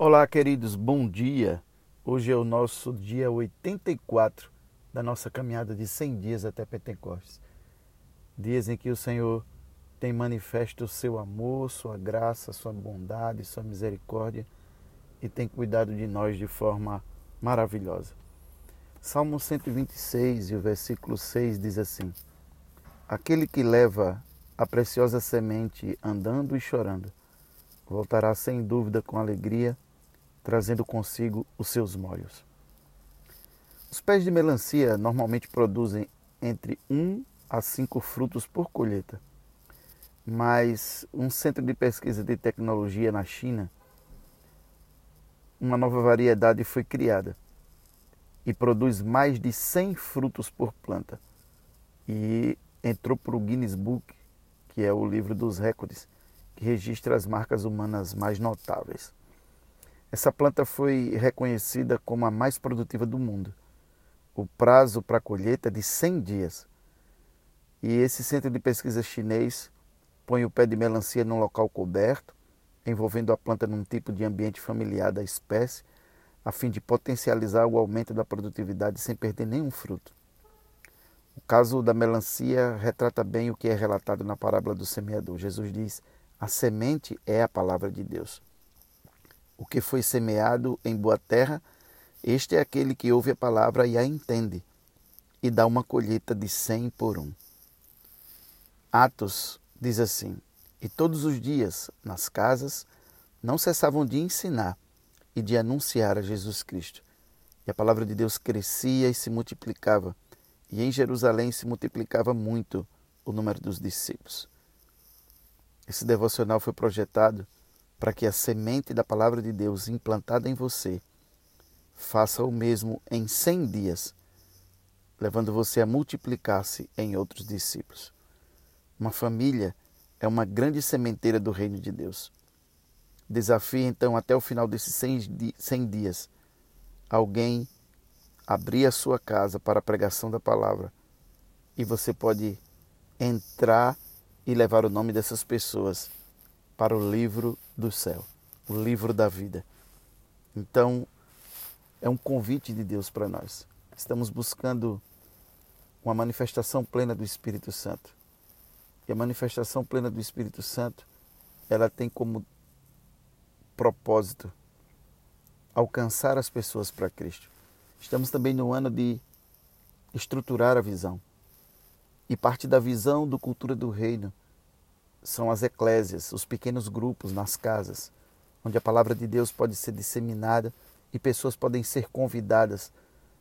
Olá, queridos, bom dia. Hoje é o nosso dia 84 da nossa caminhada de 100 dias até Pentecostes. Dias em que o Senhor tem manifesto o seu amor, sua graça, sua bondade, sua misericórdia e tem cuidado de nós de forma maravilhosa. Salmo 126 e o versículo 6 diz assim: Aquele que leva a preciosa semente andando e chorando, voltará sem dúvida com alegria trazendo consigo os seus molhos. Os pés de melancia normalmente produzem entre 1 a 5 frutos por colheita, mas um centro de pesquisa de tecnologia na China, uma nova variedade foi criada e produz mais de 100 frutos por planta e entrou para o Guinness Book, que é o livro dos recordes, que registra as marcas humanas mais notáveis. Essa planta foi reconhecida como a mais produtiva do mundo. O prazo para a colheita é de 100 dias. E esse centro de pesquisa chinês põe o pé de melancia num local coberto, envolvendo a planta num tipo de ambiente familiar da espécie, a fim de potencializar o aumento da produtividade sem perder nenhum fruto. O caso da melancia retrata bem o que é relatado na parábola do semeador. Jesus diz: a semente é a palavra de Deus. O que foi semeado em boa terra, este é aquele que ouve a palavra e a entende, e dá uma colheita de cem por um. Atos diz assim: E todos os dias, nas casas, não cessavam de ensinar e de anunciar a Jesus Cristo. E a palavra de Deus crescia e se multiplicava, e em Jerusalém se multiplicava muito o número dos discípulos. Esse devocional foi projetado para que a semente da palavra de Deus implantada em você faça o mesmo em 100 dias, levando você a multiplicar-se em outros discípulos. Uma família é uma grande sementeira do reino de Deus. Desafie então até o final desses 100 dias alguém abrir a sua casa para a pregação da palavra e você pode entrar e levar o nome dessas pessoas para o livro do céu, o livro da vida. Então, é um convite de Deus para nós. Estamos buscando uma manifestação plena do Espírito Santo. E a manifestação plena do Espírito Santo, ela tem como propósito alcançar as pessoas para Cristo. Estamos também no ano de estruturar a visão. E parte da visão do cultura do reino são as eclésias, os pequenos grupos nas casas, onde a palavra de Deus pode ser disseminada e pessoas podem ser convidadas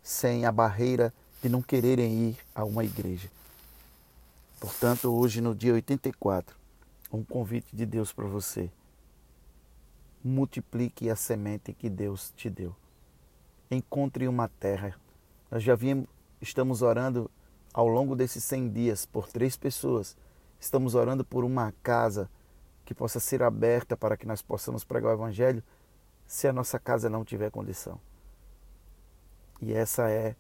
sem a barreira de não quererem ir a uma igreja. Portanto, hoje, no dia 84, um convite de Deus para você. Multiplique a semente que Deus te deu. Encontre uma terra. Nós já vimos, estamos orando ao longo desses 100 dias por três pessoas Estamos orando por uma casa que possa ser aberta para que nós possamos pregar o Evangelho se a nossa casa não tiver condição. E essa é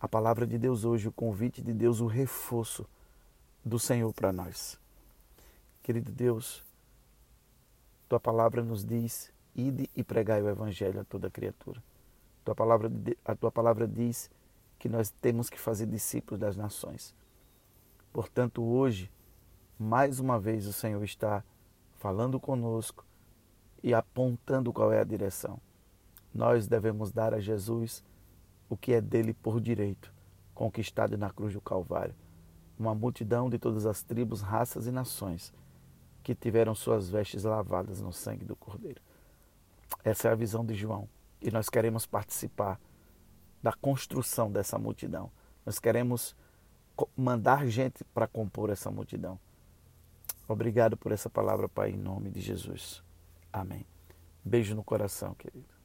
a palavra de Deus hoje, o convite de Deus, o reforço do Senhor para nós. Querido Deus, tua palavra nos diz: ide e pregai o Evangelho a toda criatura. Tua palavra, a tua palavra diz que nós temos que fazer discípulos das nações. Portanto, hoje, mais uma vez o Senhor está falando conosco e apontando qual é a direção. Nós devemos dar a Jesus o que é dele por direito, conquistado na cruz do Calvário. Uma multidão de todas as tribos, raças e nações que tiveram suas vestes lavadas no sangue do Cordeiro. Essa é a visão de João e nós queremos participar da construção dessa multidão. Nós queremos mandar gente para compor essa multidão. Obrigado por essa palavra, Pai, em nome de Jesus. Amém. Beijo no coração, querido.